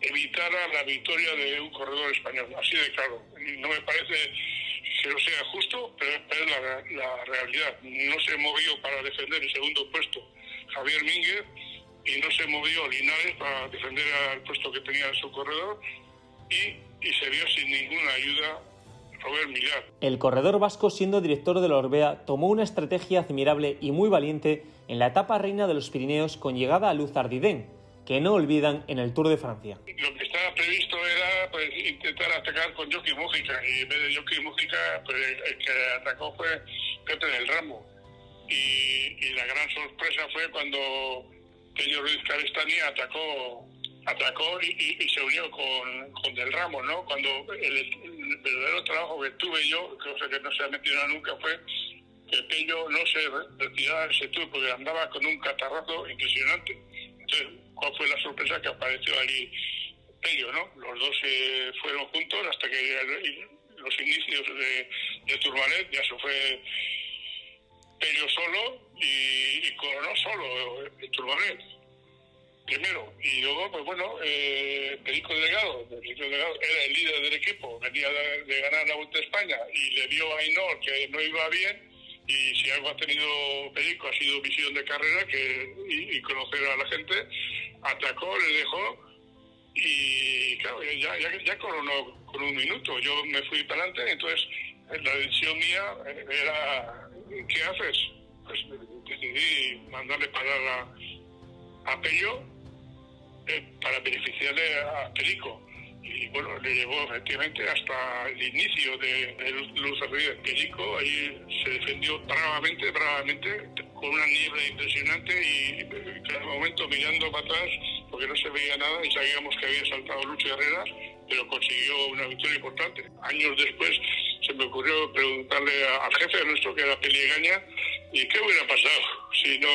evitara la victoria de un corredor español, así de claro. No me parece que no sea justo, pero, es la, realidad. No se movió para defender el segundo puesto Javier Mínguez y no se movió Linares para defender al puesto que tenía en su corredor y, se vio sin ninguna ayuda Robert Millar. El corredor vasco, siendo director de la Orbea, tomó una estrategia admirable y muy valiente en la etapa reina de los Pirineos con llegada a Luz Ardiden, que no olvidan en el Tour de Francia. Lo que estaba previsto era pues, intentar atacar con Jockey Mújica y en vez de Jockey Mújica pues, el que atacó fue Pepe del Ramo. Y, la gran sorpresa fue cuando Peño Ruiz Carestani atacó atacó y, se unió con, con, Del Ramo, ¿no? Cuando el, verdadero trabajo que tuve yo, cosa que no se ha metido nunca, fue que Peño no se retiraba ese tour porque andaba con un catarrazo impresionante. Entonces, ¿cuál fue la sorpresa que apareció allí Pello, ¿no? Los dos se fueron juntos hasta que los inicios de, de ya se fue Pello solo y, y coronó solo el Turbanet primero. Y luego, pues bueno, eh, Perico Delgado, era el líder del equipo, venía de, ganar la Vuelta a España y le vio a Ainor que no iba bien y si algo ha tenido Perico ha sido visión de carrera que y, conocer a la gente atacó le dejó y claro ya, ya, ya con, un minuto yo me fui para adelante entonces la decisión mía era ¿qué haces? pues decidí mandarle parar a, a Pello eh, para beneficiarle a Perico. Y bueno, le llevó efectivamente hasta el inicio de, Luz Arriba. Perico, ahí se defendió bravamente, bravamente, con una niebla impresionante y en cada momento mirando para atrás porque no se veía nada y sabíamos que había saltado Lucho Herrera, pero consiguió una victoria importante. Años después se me ocurrió preguntarle al jefe nuestro, que era Peliegaña, ¿y qué hubiera pasado si no,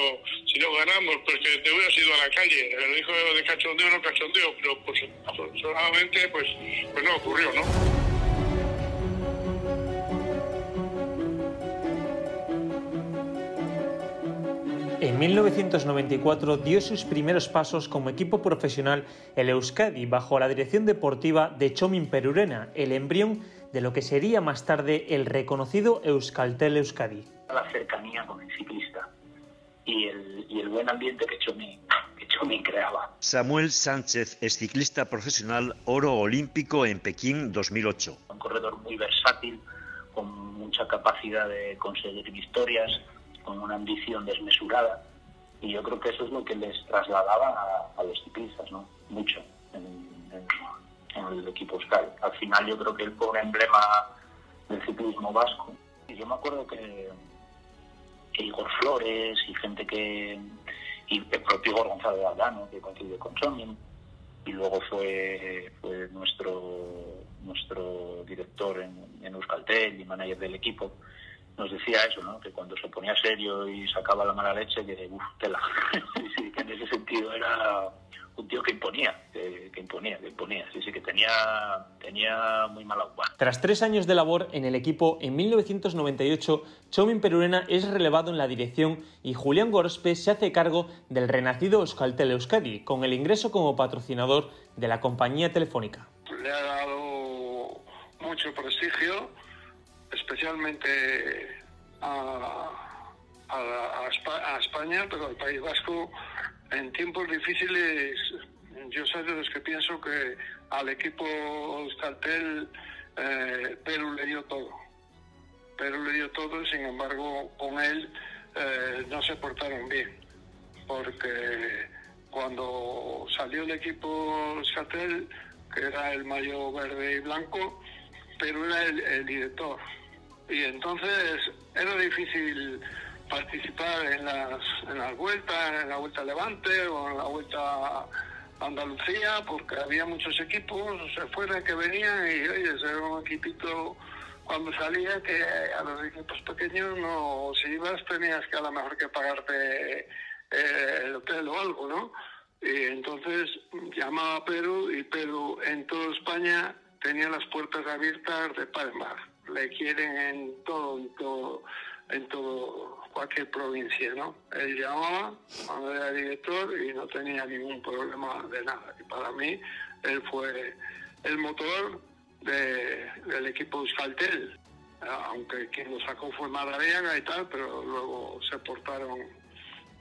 si no ganamos? Porque te hubieras ido a la calle. Le dijo de cachondeo, no cachondeo, pero pues afortunadamente pues, pues no ocurrió, ¿no? En 1994 dio sus primeros pasos como equipo profesional el Euskadi bajo la dirección deportiva de Chomin Perurena, el embrión de lo que sería más tarde el reconocido Euskaltel Euskadi. La cercanía con el ciclista y el, buen ambiente que Chomin, que creaba. Samuel Sánchez es ciclista profesional oro olímpico en Pekín 2008. Un corredor muy versátil, con mucha capacidad de conseguir victorias con una ambición desmesurada y yo creo que eso es lo que les trasladaba a, los ciclistas, ¿no? Mucho en, el equipo Sky. Al final yo creo que él fue un emblema del ciclismo vasco. Y yo me acuerdo que, Igor Flores y gente que... y el propio Igor González Aldano, que coincidió con Chomin, y luego fue, fue nuestro nuestro director en, en Euskaltel y manager del equipo, nos decía eso, ¿no? que cuando se ponía serio y sacaba la mala leche, que uff, tela. <laughs> sí, que en ese sentido era un tío que imponía, que, imponía, que imponía. Sí, sí, que tenía, tenía muy mala agua. Tras tres años de labor en el equipo, en 1998, Chomin Perurena es relevado en la dirección y Julián Gorospe se hace cargo del renacido Euskaltel Euskadi, con el ingreso como patrocinador de la compañía telefónica. Le ha dado mucho prestigio especialmente a, España, pero al País Vasco, en tiempos difíciles, yo soy de los que pienso que al equipo Euskaltel eh, Perú le dio todo. Perú le dio todo, sin embargo, con él eh, no se portaron bien, porque cuando salió el equipo Euskaltel, que era el mayo verde y blanco, pero era el director y entonces era difícil participar en las, en las vueltas, en la Vuelta Levante o en la Vuelta Andalucía, porque había muchos equipos se que venían y oye, era un equipito cuando salía que a los equipos pequeños no, si ibas tenías que a lo mejor que pagarte eh, el hotel o algo, ¿no? Y entonces llamaba a Perú y Perú en toda España tenía las puertas abiertas de par en le quieren en todo, en todo, en todo cualquier provincia, ¿no? Él llamaba cuando era director y no tenía ningún problema de nada. Y para mí, él fue el motor del equipo Euskaltel, aunque quien lo sacó fue Madariaga y tal, pero luego se portaron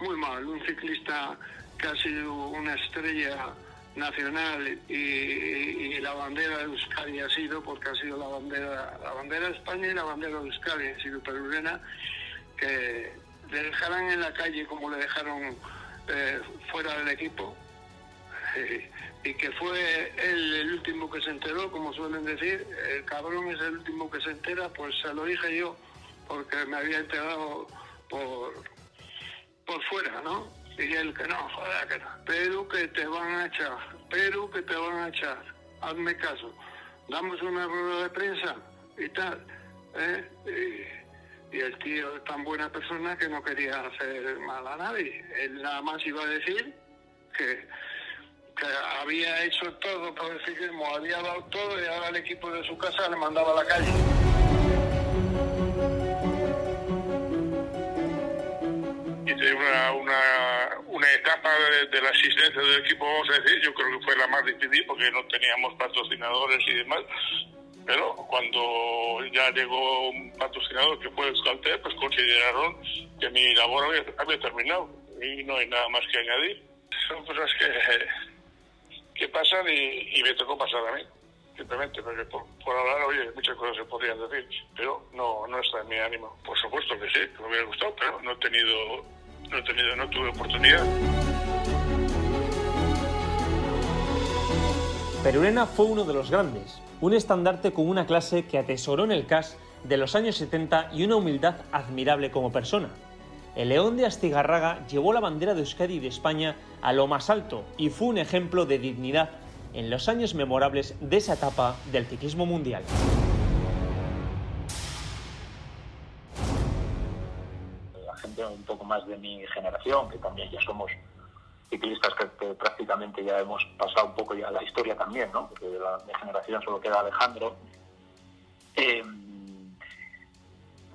muy mal. Un ciclista que ha sido una estrella nacional y, la bandera de Euskadi ha sido, porque ha sido la bandera, la bandera de España y la bandera de Euskadi ha sido perurena, que le dejaran en la calle como le dejaron eh, fuera del equipo. <laughs> Y que fue él el último que se enteró, como suelen decir, el cabrón es el último que se entera, pues se lo dije yo, porque me había enterado por, por fuera, ¿no? Y él que no, joder, que no. Pero que te van a echar, pero que te van a echar. Hazme caso. Damos una rueda de prensa y tal. ¿eh? Y, el tío es tan buena persona que no quería hacer mal a nadie. Él nada más iba a decir que, había hecho todo por el había dado todo y ahora el equipo de su casa le mandaba a la calle. Una, una, una etapa de, la asistencia del equipo, vamos a decir, yo creo que fue la más difícil porque no teníamos patrocinadores y demás. Pero cuando ya llegó un patrocinador que fue Euskaltel, pues consideraron que mi labor había, terminado y no hay nada más que añadir. Son cosas que, que pasan y, me tocó pasar a mí simplemente, porque por, por, hablar, oye, muchas cosas se podrían decir, pero no, no está en mi ánimo. Por supuesto que sí, que me hubiera gustado, pero no he tenido no he tenido, no tuve oportunidad. Perurena fue uno de los grandes, un estandarte con una clase que atesoró en el CAS de los años 70 y una humildad admirable como persona. El León de Astigarraga llevó la bandera de Euskadi y de España a lo más alto y fue un ejemplo de dignidad en los años memorables de esa etapa del ciclismo mundial. Un poco más de mi generación, que también ya somos ciclistas que, prácticamente ya hemos pasado un poco ya la historia también, ¿no? Porque de la generación solo queda Alejandro. Eh,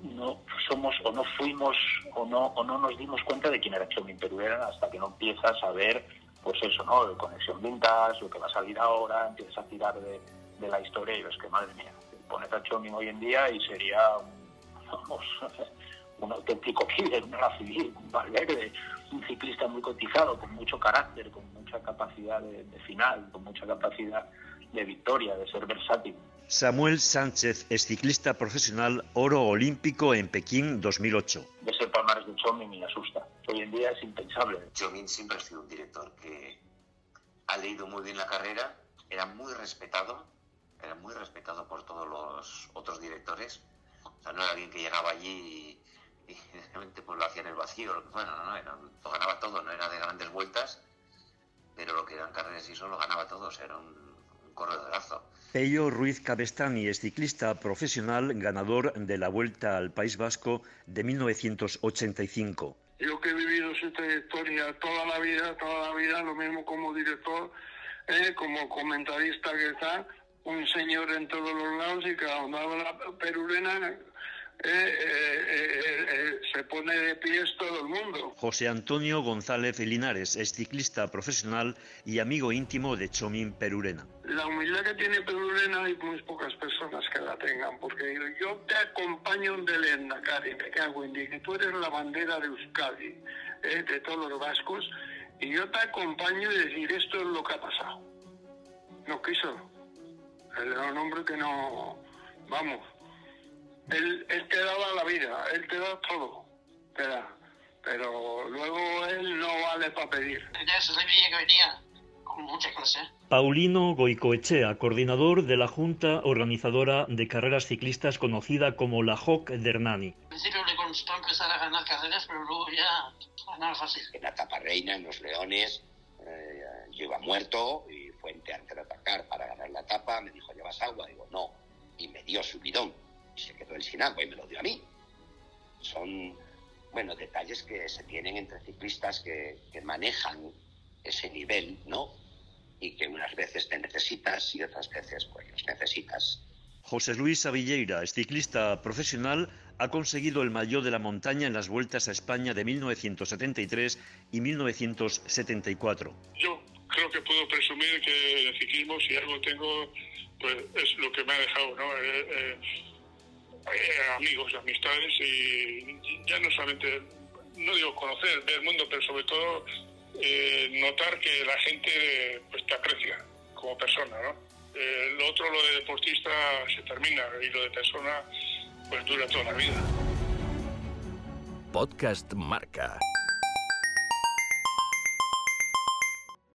no somos o no fuimos o no o no nos dimos cuenta de quién era Chomin Peruera hasta que no empiezas a ver pues eso, ¿no? De conexión vintage, lo que va a salir ahora, empiezas a tirar de, la historia y ves que, madre mía, pones a Chomin hoy en día y sería un, <laughs> un auténtico killer, un civil, un Valverde, un ciclista muy cotizado, con mucho carácter, con mucha capacidad de, final, con mucha capacidad de victoria, de ser versátil. Samuel Sánchez es ciclista profesional oro olímpico en Pekín 2008. De ser palmares de Chomin me asusta. Hoy en día es impensable. Chomin siempre ha sido un director que ha leído muy bien la carrera, era muy respetado, era muy respetado por todos los otros directores. O sea, no era alguien que llegaba allí y, realmente pues, lo hacía en el vacío. Bueno, no, no, lo ganaba todo, no era de grandes vueltas, pero lo que eran carreras y solo ganaba todo, era un, un corredorazo. Pello Ruiz Cabestani es ciclista profesional, ganador de la Vuelta al País Vasco de 1985. Yo que he vivido su trayectoria toda la vida, toda la vida, lo mismo como director, eh, como comentarista que está, un señor en todos los lados y cuando habla perurena eh, eh, eh, se pone de pies todo el mundo. José Antonio González Linares es ciclista profesional y amigo íntimo de Chomín Perurena. La humildad que tiene Perurena hay muy pocas personas que la tengan, porque yo te acompaño de Lendakari, me cago en que tú eres la bandera de Euskadi, de todos los vascos, y yo te acompaño y decir esto es lo que ha pasado. No quiso. Era un hombre que no, vamos, él, te daba la vida, él te da todo, te da. Pero luego él no vale para pedir. Ya se veía que venía con mucha clase. Paulino Goicoechea, coordinador de la Junta Organizadora de Carreras Ciclistas conocida como la JOC de Hernani. Al principio le costó empezar a ganar carreras, pero luego ya ganaba fácil. En la etapa reina, en los Leones, eh, yo iba muerto y Fuente antes de atacar para ganar la etapa me dijo, ¿llevas agua? Digo, no. Y me dio su bidón y se quedó el sin agua y me lo dio a mí. Son, bueno, detalles que se tienen entre ciclistas que, que manejan ese nivel, ¿no? Y que unas veces te necesitas y otras veces pues los necesitas. José Luis Avilleira, es ciclista profesional, ha conseguido el mayor de la montaña en las vueltas a España de 1973 y 1974. Yo creo que puedo presumir que en el ciclismo, si algo tengo, pues es lo que me ha dejado, ¿no? Eh, eh, eh, amigos, amistades y ya no solamente, no digo conocer, ver el mundo, pero sobre todo eh, notar que la gente pues te aprecia como persona, ¿no? Eh, lo otro, lo de deportista, se termina y lo de persona, pues dura toda la vida. Podcast Marca.